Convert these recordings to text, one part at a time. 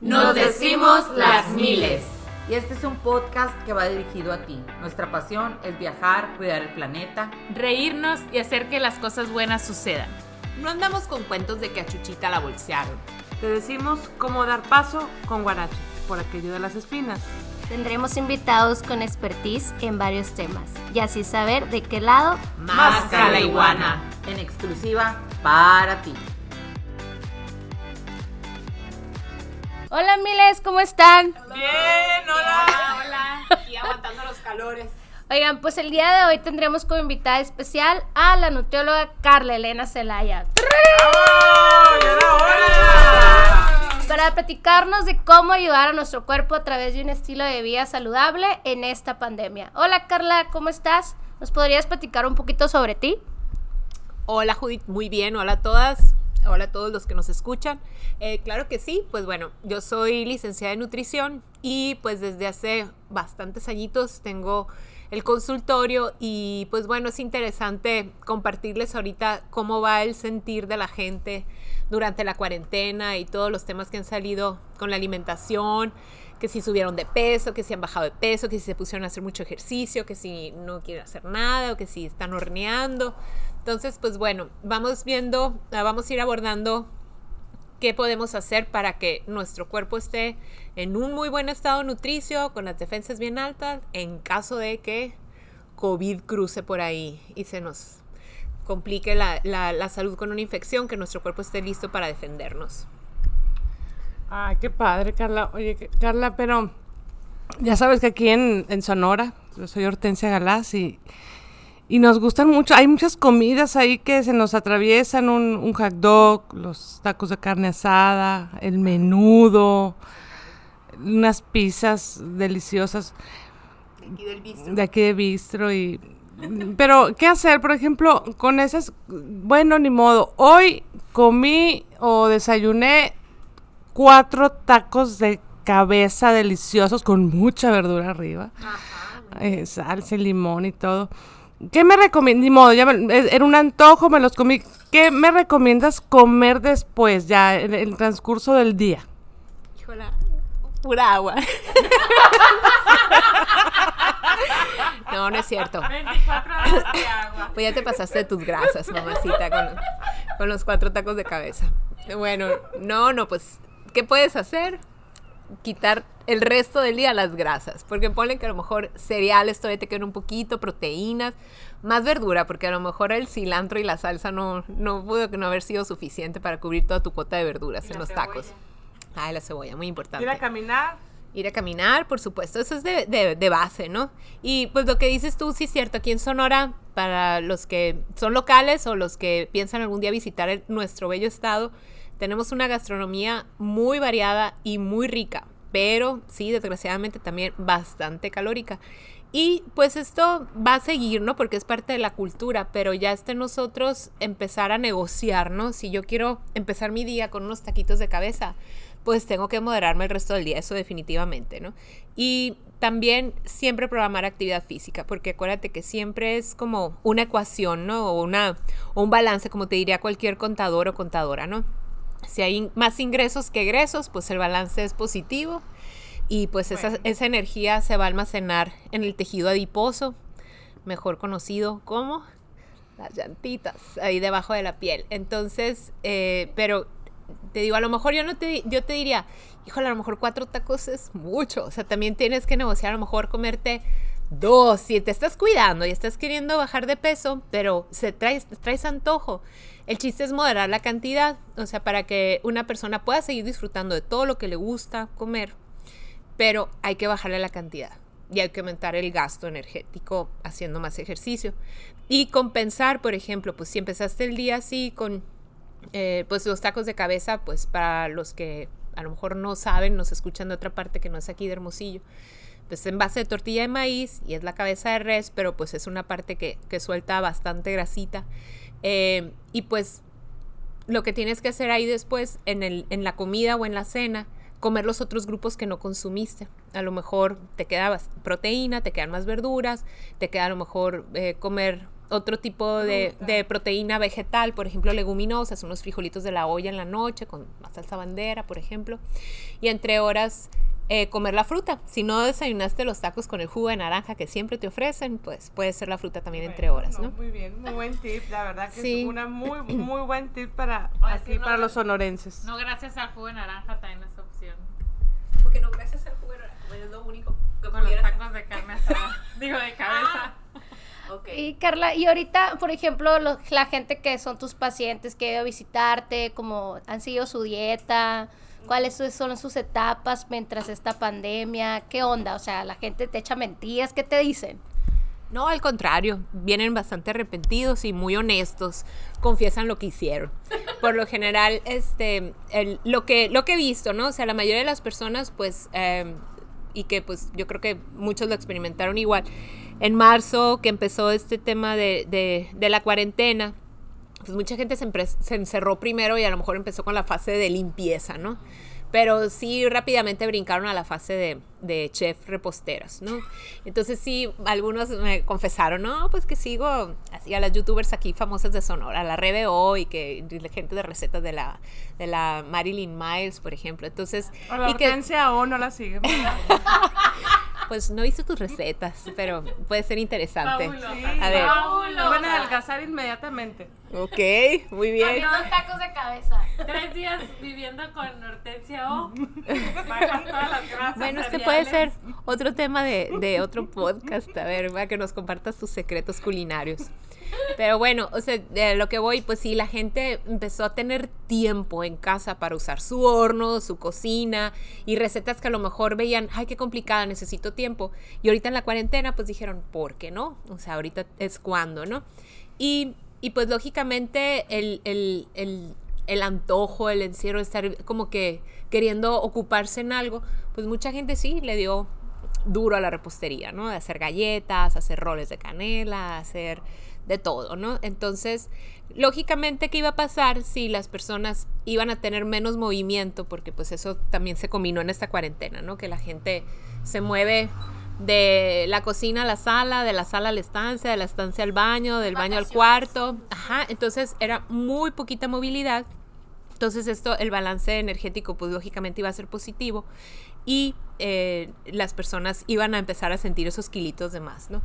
Nos decimos las miles. Y este es un podcast que va dirigido a ti. Nuestra pasión es viajar, cuidar el planeta, reírnos y hacer que las cosas buenas sucedan. No andamos con cuentos de que a Chuchita la bolsearon. Te decimos cómo dar paso con Guarache, por aquello de las espinas. Tendremos invitados con expertise en varios temas y así saber de qué lado más la iguana. En exclusiva para ti. Hola miles, ¿cómo están? Bien, hola. Hola, Y aguantando los calores. Oigan, pues el día de hoy tendremos como invitada especial a la nutrióloga Carla Elena Celaya. Para platicarnos de cómo ayudar a nuestro cuerpo a través de un estilo de vida saludable en esta pandemia. Hola Carla, ¿cómo estás? ¿Nos podrías platicar un poquito sobre ti? Hola Judith, muy bien, hola a todas. Hola a todos los que nos escuchan. Eh, claro que sí, pues bueno, yo soy licenciada en nutrición y pues desde hace bastantes añitos tengo el consultorio y pues bueno, es interesante compartirles ahorita cómo va el sentir de la gente durante la cuarentena y todos los temas que han salido con la alimentación, que si subieron de peso, que si han bajado de peso, que si se pusieron a hacer mucho ejercicio, que si no quieren hacer nada o que si están horneando. Entonces, pues bueno, vamos viendo, ah, vamos a ir abordando qué podemos hacer para que nuestro cuerpo esté en un muy buen estado nutricio, con las defensas bien altas, en caso de que COVID cruce por ahí y se nos complique la, la, salud con una infección, que nuestro cuerpo esté listo para defendernos. Ay, qué padre, Carla. Oye, Carla, pero ya sabes que aquí en, en Sonora, yo soy Hortensia Galás y y nos gustan mucho. Hay muchas comidas ahí que se nos atraviesan. Un, un hot dog, los tacos de carne asada, el menudo, unas pizzas deliciosas. De aquí del bistro. De aquí de bistro y... Pero, ¿qué hacer? Por ejemplo, con esas... Bueno, ni modo. Hoy comí o desayuné cuatro tacos de cabeza deliciosos con mucha verdura arriba. Eh, salsa y limón y todo. ¿Qué me recomiendas? Ni modo, ya era un antojo, me los comí. ¿Qué me recomiendas comer después, ya en el transcurso del día? Híjole, pura agua. no, no es cierto. 24 horas de agua. Pues ya te pasaste tus grasas, mamacita, con, con los cuatro tacos de cabeza. Bueno, no, no, pues, ¿qué puedes hacer? quitar el resto del día las grasas, porque ponen que a lo mejor cereales todavía te quedan un poquito, proteínas, más verdura, porque a lo mejor el cilantro y la salsa no, no pudo no haber sido suficiente para cubrir toda tu cuota de verduras en los tacos. Ay, la cebolla, muy importante. Ir a caminar. Ir a caminar, por supuesto, eso es de, de, de base, ¿no? Y pues lo que dices tú, sí es cierto, aquí en Sonora, para los que son locales o los que piensan algún día visitar nuestro bello estado, tenemos una gastronomía muy variada y muy rica, pero sí, desgraciadamente también bastante calórica. Y pues esto va a seguir, ¿no? Porque es parte de la cultura, pero ya está en nosotros empezar a negociar, ¿no? Si yo quiero empezar mi día con unos taquitos de cabeza, pues tengo que moderarme el resto del día, eso definitivamente, ¿no? Y también siempre programar actividad física, porque acuérdate que siempre es como una ecuación, ¿no? O, una, o un balance, como te diría cualquier contador o contadora, ¿no? Si hay más ingresos que egresos, pues el balance es positivo y pues esa, esa, energía se va a almacenar en el tejido adiposo, mejor conocido como las llantitas, ahí debajo de la piel. Entonces, eh, pero te digo, a lo mejor yo no te, yo te diría, híjole, a lo mejor cuatro tacos es mucho, o sea, también tienes que negociar, a lo mejor comerte dos, si te estás cuidando y estás queriendo bajar de peso, pero se traes, traes antojo el chiste es moderar la cantidad, o sea, para que una persona pueda seguir disfrutando de todo lo que le gusta comer, pero hay que bajarle la cantidad y hay que aumentar el gasto energético haciendo más ejercicio. Y compensar, por ejemplo, pues si empezaste el día así con eh, pues los tacos de cabeza, pues para los que a lo mejor no saben, nos escuchan de otra parte que no es aquí de Hermosillo, pues en base de tortilla de maíz y es la cabeza de res, pero pues es una parte que, que suelta bastante grasita. Eh, y pues lo que tienes que hacer ahí después en, el, en la comida o en la cena, comer los otros grupos que no consumiste. A lo mejor te queda proteína, te quedan más verduras, te queda a lo mejor eh, comer otro tipo de, de proteína vegetal, por ejemplo, leguminosas, unos frijolitos de la olla en la noche con salsa bandera, por ejemplo. Y entre horas eh, comer la fruta. Si no desayunaste los tacos con el jugo de naranja que siempre te ofrecen, pues puede ser la fruta también entre horas, ¿no? Muy bien, muy buen tip. La verdad que Sí. es una muy, muy buen tip para Oye, aquí, sí, no, para los sonorenses. No, gracias al jugo de naranja también es opción. Porque no, gracias al jugo de naranja, bueno, es lo único que Con los tacos de carne asada. Digo, de cabeza. Ok. Y Carla, y ahorita, por ejemplo, lo- la gente que son tus pacientes que ido a visitarte, como han seguido su dieta, cuáles son sus etapas mientras esta pandemia, qué onda, o sea, la gente te echa mentiras, ¿qué te dicen? No, al contrario, vienen bastante arrepentidos y muy honestos, confiesan lo que hicieron. Por lo general, este, el- lo, que, lo que he visto, ¿no? O sea, la mayoría de las personas, pues, eh, y que pues yo creo que muchos lo experimentaron igual, en marzo que empezó este tema de, de- de la cuarentena, pues mucha gente se, encerró primero y a lo mejor empezó con la fase de limpieza, ¿no? Pero sí rápidamente brincaron a la fase de, de chef reposteras, ¿no? Entonces sí, algunos me confesaron, no, pues que sigo así a las youtubers aquí famosas de Sonora, la RBO y que la gente de recetas de la, de la Marilyn Miles, por ejemplo. Entonces, A la y que, o no la sigue. pues no hice tus recetas, pero puede ser interesante. Fabulosa. A ver. Fabulosa. Van a adelgazar inmediatamente. Ok, muy bien. Dos tacos de cabeza. Tres días viviendo con Hortensia O. Bajas todas las grasas. Bueno, este puede ser otro tema de, de otro podcast, a ver, para que nos compartas tus secretos culinarios. Pero bueno, o sea, de lo que voy, pues sí, la gente empezó a tener tiempo en casa para usar su horno, su cocina y recetas que a lo mejor veían, ay, qué complicada, necesito tiempo. Y ahorita en la cuarentena, pues dijeron, ¿por qué no? O sea, ahorita es cuando, ¿no? Y, y pues lógicamente el, el, el, el antojo, el encierro, estar como que queriendo ocuparse en algo, pues mucha gente sí le dio duro a la repostería, ¿no? De hacer galletas, hacer roles de canela, hacer de todo, ¿no? Entonces, lógicamente, ¿qué iba a pasar si las personas iban a tener menos movimiento? Porque pues eso también se combinó en esta cuarentena, ¿no? Que la gente se mueve de la cocina a la sala, de la sala a la estancia, de la estancia al baño, del baño al cuarto. Ajá, entonces era muy poquita movilidad. Entonces esto, el balance energético, pues lógicamente iba a ser positivo y eh, las personas iban a empezar a sentir esos kilitos de más, ¿no?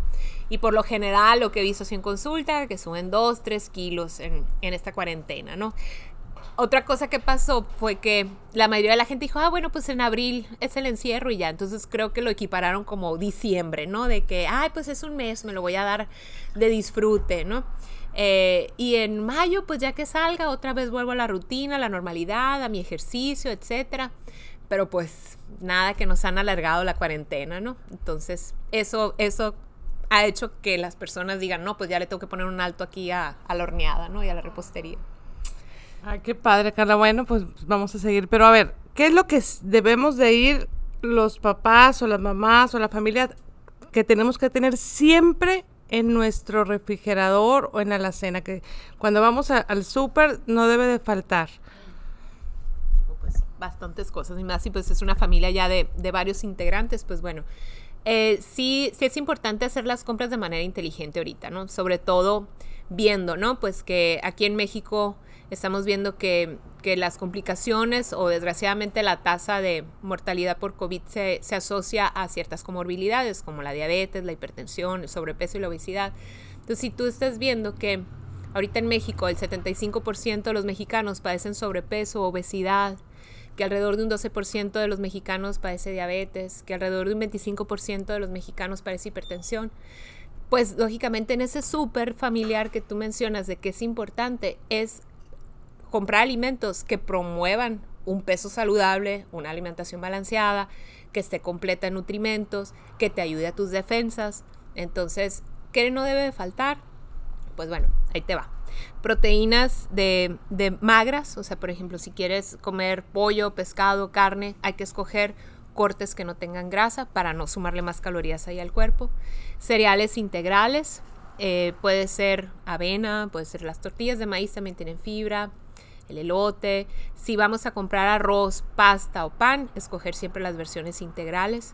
Y por lo general lo que he visto así en consulta, que suben 2, 3 kilos en, esta cuarentena, ¿no? Otra cosa que pasó fue que la mayoría de la gente dijo, ah, bueno, pues en abril es el encierro y ya. Entonces creo que lo equipararon como diciembre, ¿no? De que, ay, pues es un mes, me lo voy a dar de disfrute, ¿no? Eh, y en mayo, pues ya que salga, otra vez vuelvo a la rutina, a la normalidad, a mi ejercicio, etcétera. Pero pues nada que nos han alargado la cuarentena, ¿no? Entonces, eso, eso ha hecho que las personas digan, no, pues ya le tengo que poner un alto aquí a, a la horneada, ¿no? Y a la repostería. Ay, qué padre, Carla. Bueno, pues vamos a seguir. Pero a ver, ¿qué es lo que debemos de ir los papás o las mamás o la familia que tenemos que tener siempre en nuestro refrigerador o en la alacena? Que cuando vamos al súper no debe de faltar. Bastantes cosas y más y pues es una familia ya de, de varios integrantes, pues bueno, eh, sí, sí es importante hacer las compras de manera inteligente ahorita, ¿no? Sobre todo viendo, ¿no? Pues que aquí en México estamos viendo que, que las complicaciones o desgraciadamente la tasa de mortalidad por COVID se, se asocia a ciertas comorbilidades como la diabetes, la hipertensión, el sobrepeso y la obesidad. Entonces, si tú estás viendo que ahorita en México el 75% de los mexicanos padecen sobrepeso, obesidad, que alrededor de un 12% de los mexicanos padece diabetes, que alrededor de un 25% de los mexicanos padece hipertensión. Pues lógicamente en ese súper familiar que tú mencionas de que es importante es comprar alimentos que promuevan un peso saludable, una alimentación balanceada, que esté completa en nutrimentos, que te ayude a tus defensas. Entonces, ¿qué no debe de faltar? Pues bueno, ahí te va. Proteínas de, de magras, o sea, por ejemplo, si quieres comer pollo, pescado, carne, hay que escoger cortes que no tengan grasa para no sumarle más calorías ahí al cuerpo. Cereales integrales, eh, puede ser avena, puede ser las tortillas de maíz también tienen fibra, el elote. Si vamos a comprar arroz, pasta o pan, escoger siempre las versiones integrales.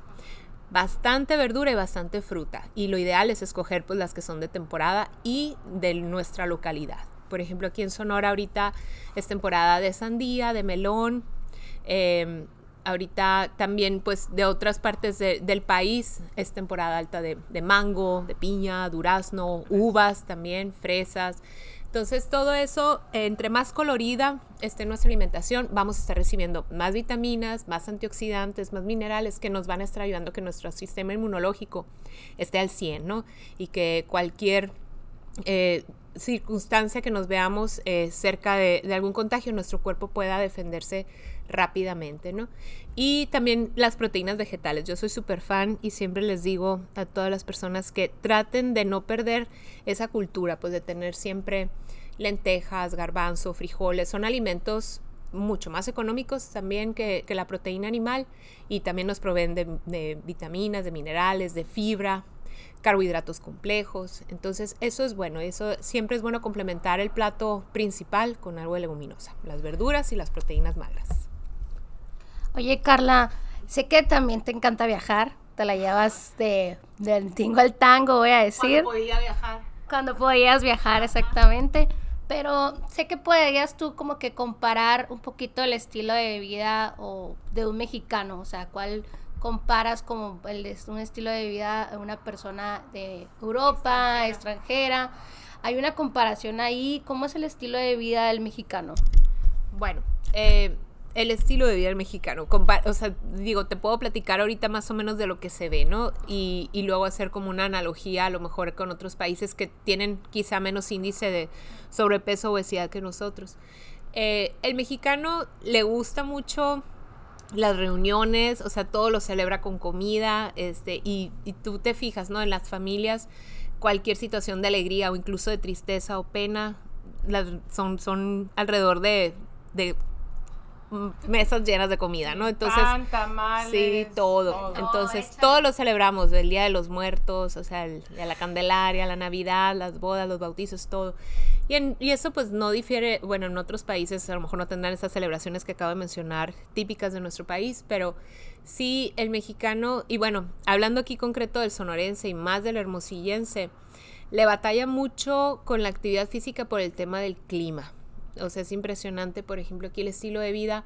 Bastante verdura y bastante fruta. Y lo ideal es escoger pues las que son de temporada y de nuestra localidad. Por ejemplo, aquí en Sonora ahorita es temporada de sandía, de melón. em, ahorita también pues de otras partes de- del país es temporada alta de, de mango, de piña, durazno, uvas también, fresas. Entonces todo eso, entre más colorida esté nuestra alimentación, vamos a estar recibiendo más vitaminas, más antioxidantes, más minerales que nos van a estar ayudando a que nuestro sistema inmunológico esté al 100, ¿no? Y que cualquier eh, circunstancia que nos veamos eh, cerca de, de algún contagio, nuestro cuerpo pueda defenderse rápidamente, ¿no? Y también las proteínas vegetales. Yo soy súper fan y siempre les digo a todas las personas que traten de no perder esa cultura, pues de tener siempre lentejas, garbanzo, frijoles. Son alimentos mucho más económicos también que, la proteína animal y también nos proveen de, de vitaminas, de minerales, de fibra, carbohidratos complejos. Entonces, eso es bueno. Eso siempre es bueno complementar el plato principal con algo de leguminosa, las verduras y las proteínas magras. Oye, Carla, sé que también te encanta viajar. Te la llevas de, del tingo al tango, voy a decir. podía viajar. Cuando podías viajar, exactamente. Pero sé que podrías tú como que comparar un poquito el estilo de vida o de un mexicano. O sea, ¿cuál comparas como el, un estilo de vida de una persona de Europa, extranjera? Hay una comparación ahí. ¿Cómo es el estilo de vida del mexicano? Bueno, eh, el estilo de vida del mexicano. compa- O sea, digo, te puedo platicar ahorita más o menos de lo que se ve, ¿no? Y, y luego hacer como una analogía a lo mejor con otros países que tienen quizá menos índice de sobrepeso o obesidad que nosotros. Eh, el mexicano le gusta mucho las reuniones, o sea, todo lo celebra con comida, este, y, tú te fijas, ¿no? En las familias, cualquier situación de alegría o incluso de tristeza o pena, las, son, son alrededor de, mesas llenas de comida, ¿no? Entonces, Pan, tamales, sí, todo. todo. Entonces, todo lo celebramos, el Día de los Muertos, o sea, el, la Candelaria, la Navidad, las bodas, los bautizos, todo. Y, en- y eso pues no difiere, bueno, en otros países a lo mejor no tendrán esas celebraciones que acabo de mencionar, típicas de nuestro país, pero sí el mexicano, y bueno, hablando aquí concreto del sonorense y más del hermosillense, le batalla mucho con la actividad física por el tema del clima. O sea, es impresionante, por ejemplo, aquí el estilo de vida,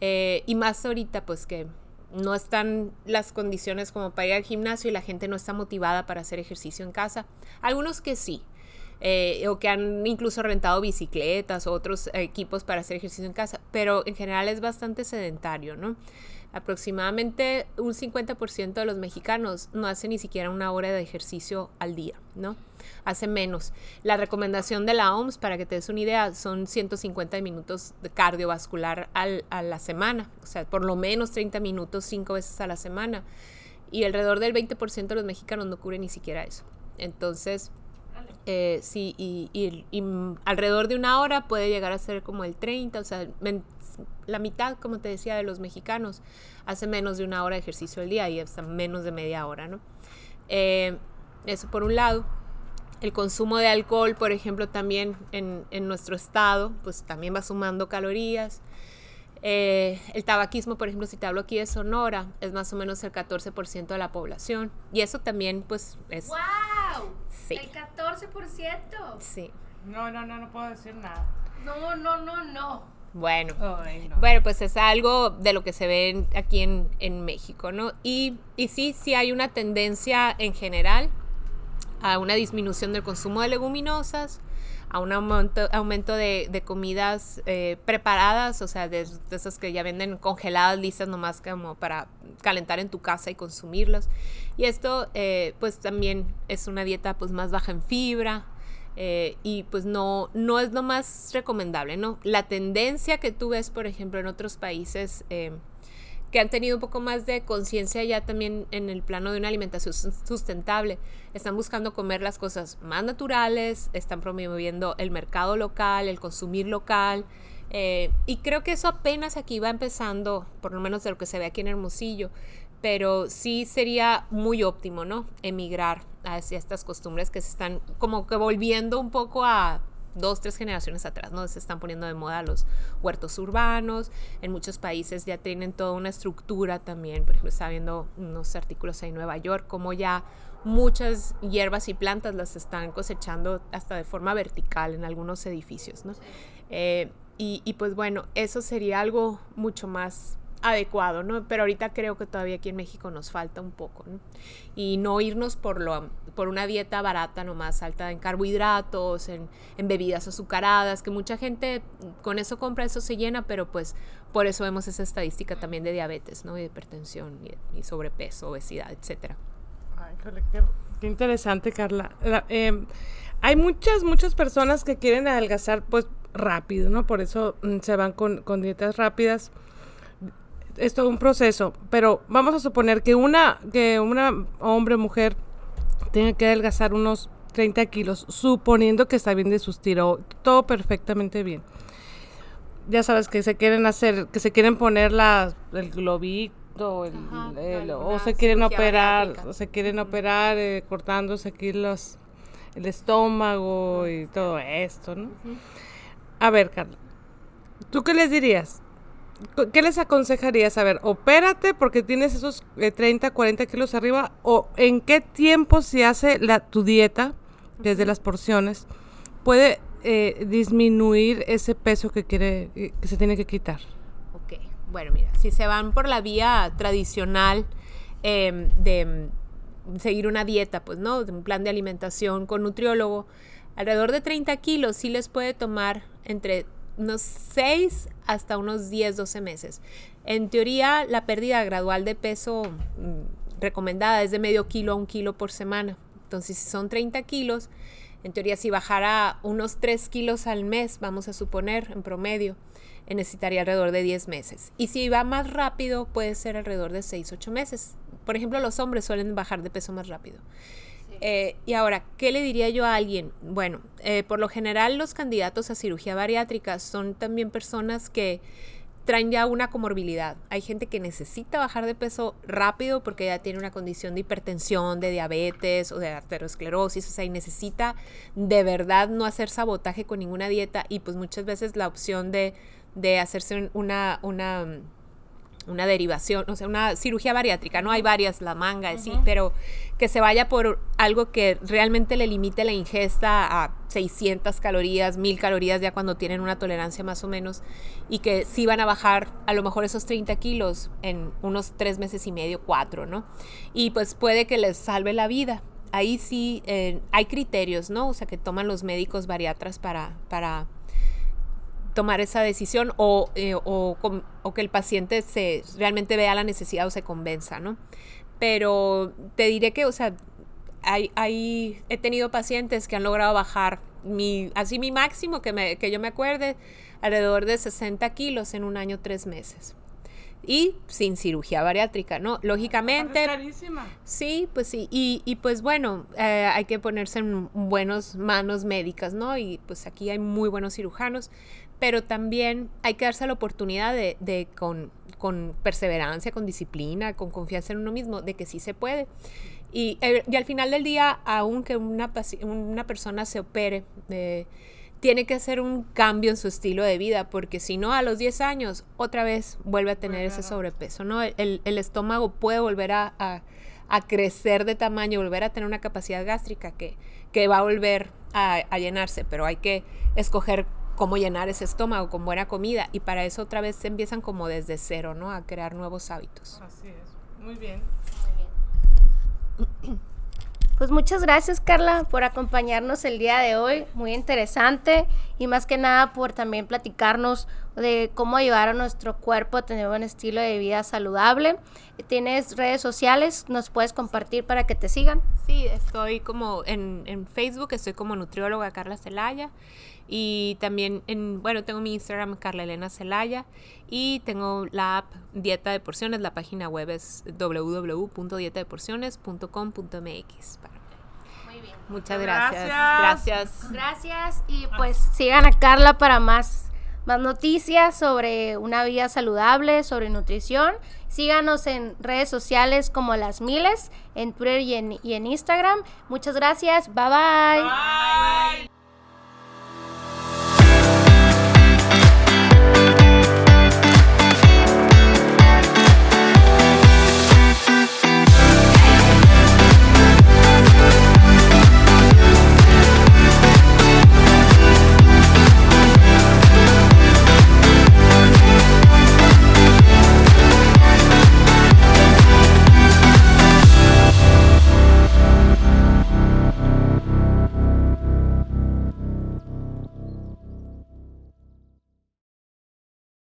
eh, y más ahorita, pues que no están las condiciones como para ir al gimnasio y la gente no está motivada para hacer ejercicio en casa. Algunos que sí, eh, o que han incluso rentado bicicletas o otros equipos para hacer ejercicio en casa, pero en general es bastante sedentario, ¿no? Aproximadamente un 50% de los mexicanos no hace ni siquiera una hora de ejercicio al día, ¿no? Hace menos. La recomendación de la OMS, para que te des una idea, son 150 minutos de cardiovascular al- a la semana, o sea, por lo menos 30 minutos cinco veces a la semana. Y alrededor del 20% de los mexicanos no cubre ni siquiera eso. Entonces, eh, sí, y, y- y, alrededor de una hora puede llegar a ser como el 30, o sea, la mitad, como te decía, de los mexicanos hace menos de una hora de ejercicio al día y hasta menos de media hora, ¿no? Eh, eso por un lado. El consumo de alcohol, por ejemplo, también en, en nuestro estado, pues también va sumando calorías. Eh, el tabaquismo, por ejemplo, si te hablo aquí de Sonora, es más o menos el 14% de la población. Y eso también, pues, es... ¡Wow! Sí. El 14%. Sí. No, no, no, no puedo decir nada. No, no, no, no. Bueno. Ay, no. Bueno, pues es algo de lo que se ve aquí en, en México, ¿no? Y, y sí, sí hay una tendencia en general a una disminución del consumo de leguminosas, a un aumento, aumento de, de comidas eh, preparadas, o sea, de, de esas que ya venden congeladas, listas nomás como para calentar en tu casa y consumirlas. Y esto, eh, pues también es una dieta pues más baja en fibra, eh, y pues no, no es lo más recomendable, ¿no? La tendencia que tú ves, por ejemplo, en otros países eh, que han tenido un poco más de conciencia ya también en el plano de una alimentación sus- sustentable, están buscando comer las cosas más naturales, están promoviendo el mercado local, el consumir local, eh, y creo que eso apenas aquí va empezando, por lo menos de lo que se ve aquí en Hermosillo, pero sí sería muy óptimo, ¿no? Emigrar hacia estas costumbres que se están como que volviendo un poco a, dos, tres generaciones atrás, ¿no? Se están poniendo de moda los huertos urbanos, en muchos países ya tienen toda una estructura también, por ejemplo, estaba viendo unos artículos ahí en Nueva York, como ya muchas hierbas y plantas las están cosechando hasta de forma vertical en algunos edificios, ¿no? Eh, y, y pues bueno, eso sería algo mucho más adecuado, ¿no? Pero ahorita creo que todavía aquí en México nos falta un poco, ¿no? Y no irnos por, lo, por una dieta barata nomás, alta en carbohidratos, en, en, bebidas azucaradas, que mucha gente con eso compra, eso se llena, pero pues por eso vemos esa estadística también de diabetes, ¿no? Y de hipertensión y, sobrepeso, obesidad, etcétera. Ay, qué, qué, interesante, Carla. La, eh, hay muchas, muchas personas que quieren adelgazar, pues, rápido, ¿no? Por eso mm, se van con, con dietas rápidas es todo un proceso, pero vamos a suponer que una, que una hombre o mujer tenga que adelgazar unos 30 kilos, suponiendo que está bien de sus tiros, todo perfectamente bien. Ya sabes que se quieren hacer, que se quieren poner la, el globito, el, Ajá, el, o se quieren operar, o se quieren operar eh, cortándose aquí los, el estómago y todo esto, ¿no? Uh -huh. A ver, Carla, ¿tú qué les dirías? ¿Qué les aconsejarías? A ver, opérate porque tienes esos eh, 30, 40 kilos arriba o en qué tiempo se hace la, tu dieta, desde las porciones, puede eh, disminuir ese peso que, quiere, eh, que se tiene que quitar. Ok, bueno, mira, si se van por la vía tradicional eh, de seguir una dieta, pues, ¿no? De un plan de alimentación con nutriólogo, alrededor de 30 kilos sí les puede tomar entre unos 6 hasta unos 10, 12 meses. En teoría, la pérdida gradual de peso mmm, recomendada es de medio kilo a un kilo por semana. Entonces, si son 30 kilos, en teoría, si bajara unos 3 kilos al mes, vamos a suponer, en promedio, necesitaría alrededor de 10 meses. Y si va más rápido, puede ser alrededor de 6, 8 meses. Por ejemplo, los hombres suelen bajar de peso más rápido. Eh, y ahora, ¿qué le diría yo a alguien? Bueno, eh, por lo general los candidatos a cirugía bariátrica son también personas que traen ya una comorbilidad. Hay gente que necesita bajar de peso rápido porque ya tiene una condición de hipertensión, de diabetes o de arteriosclerosis, o sea, y necesita de verdad no hacer sabotaje con ninguna dieta y pues muchas veces la opción de, de hacerse una, una una derivación, o sea, una cirugía bariátrica, ¿no? Hay varias, la manga, uh -huh. sí, pero que se vaya por algo que realmente le limite la ingesta a 600 calorías, 1000 calorías ya cuando tienen una tolerancia más o menos y que sí van a bajar a lo mejor esos 30 kilos en unos tres meses y medio, cuatro, ¿no? Y pues puede que les salve la vida. Ahí sí eh, hay criterios, ¿no? O sea, que toman los médicos bariatras para, para tomar esa decisión o, eh, o, o, que el paciente se realmente vea la necesidad o se convenza, ¿no? Pero te diré que, o sea, hay, hay, he tenido pacientes que han logrado bajar mi, así mi máximo, que, me, que yo me acuerde, alrededor de 60 kilos en un año, tres meses. Y sin cirugía bariátrica, ¿no? Lógicamente. Es carísima. Sí, pues sí. Y, y pues bueno, eh, hay que ponerse en buenas manos médicas, ¿no? Y pues aquí hay muy buenos cirujanos pero también hay que darse la oportunidad de, de con, con, perseverancia, con disciplina, con confianza en uno mismo, de que sí se puede. Y, eh, y al final del día, aunque una, una persona se opere, eh, tiene que hacer un cambio en su estilo de vida, porque si no, a los 10 años, otra vez vuelve a tener ese sobrepeso, ¿no? El, el estómago puede volver a, a, a, crecer de tamaño, volver a tener una capacidad gástrica que, que va a volver a, a llenarse, pero hay que escoger cómo llenar ese estómago con buena comida y para eso otra vez se empiezan como desde cero, ¿no? A crear nuevos hábitos. Así es, muy bien. Muy bien. Pues muchas gracias Carla por acompañarnos el día de hoy, muy interesante y más que nada por también platicarnos de cómo ayudar a nuestro cuerpo a tener un estilo de vida saludable. ¿Tienes redes sociales? ¿Nos puedes compartir para que te sigan? Sí, estoy como en, en Facebook, estoy como nutrióloga Carla Celaya y también en, bueno, tengo mi Instagram Carla Elena Celaya y tengo la app Dieta de Porciones, la página web es www.dietadeporciones.com.mx. Muy bien. Muchas gracias. Gracias. Gracias y pues sigan a Carla para más más noticias sobre una vida saludable, sobre nutrición. Síganos en redes sociales como Las Miles, en Twitter y en, y en Instagram. Muchas gracias. bye. bye. bye.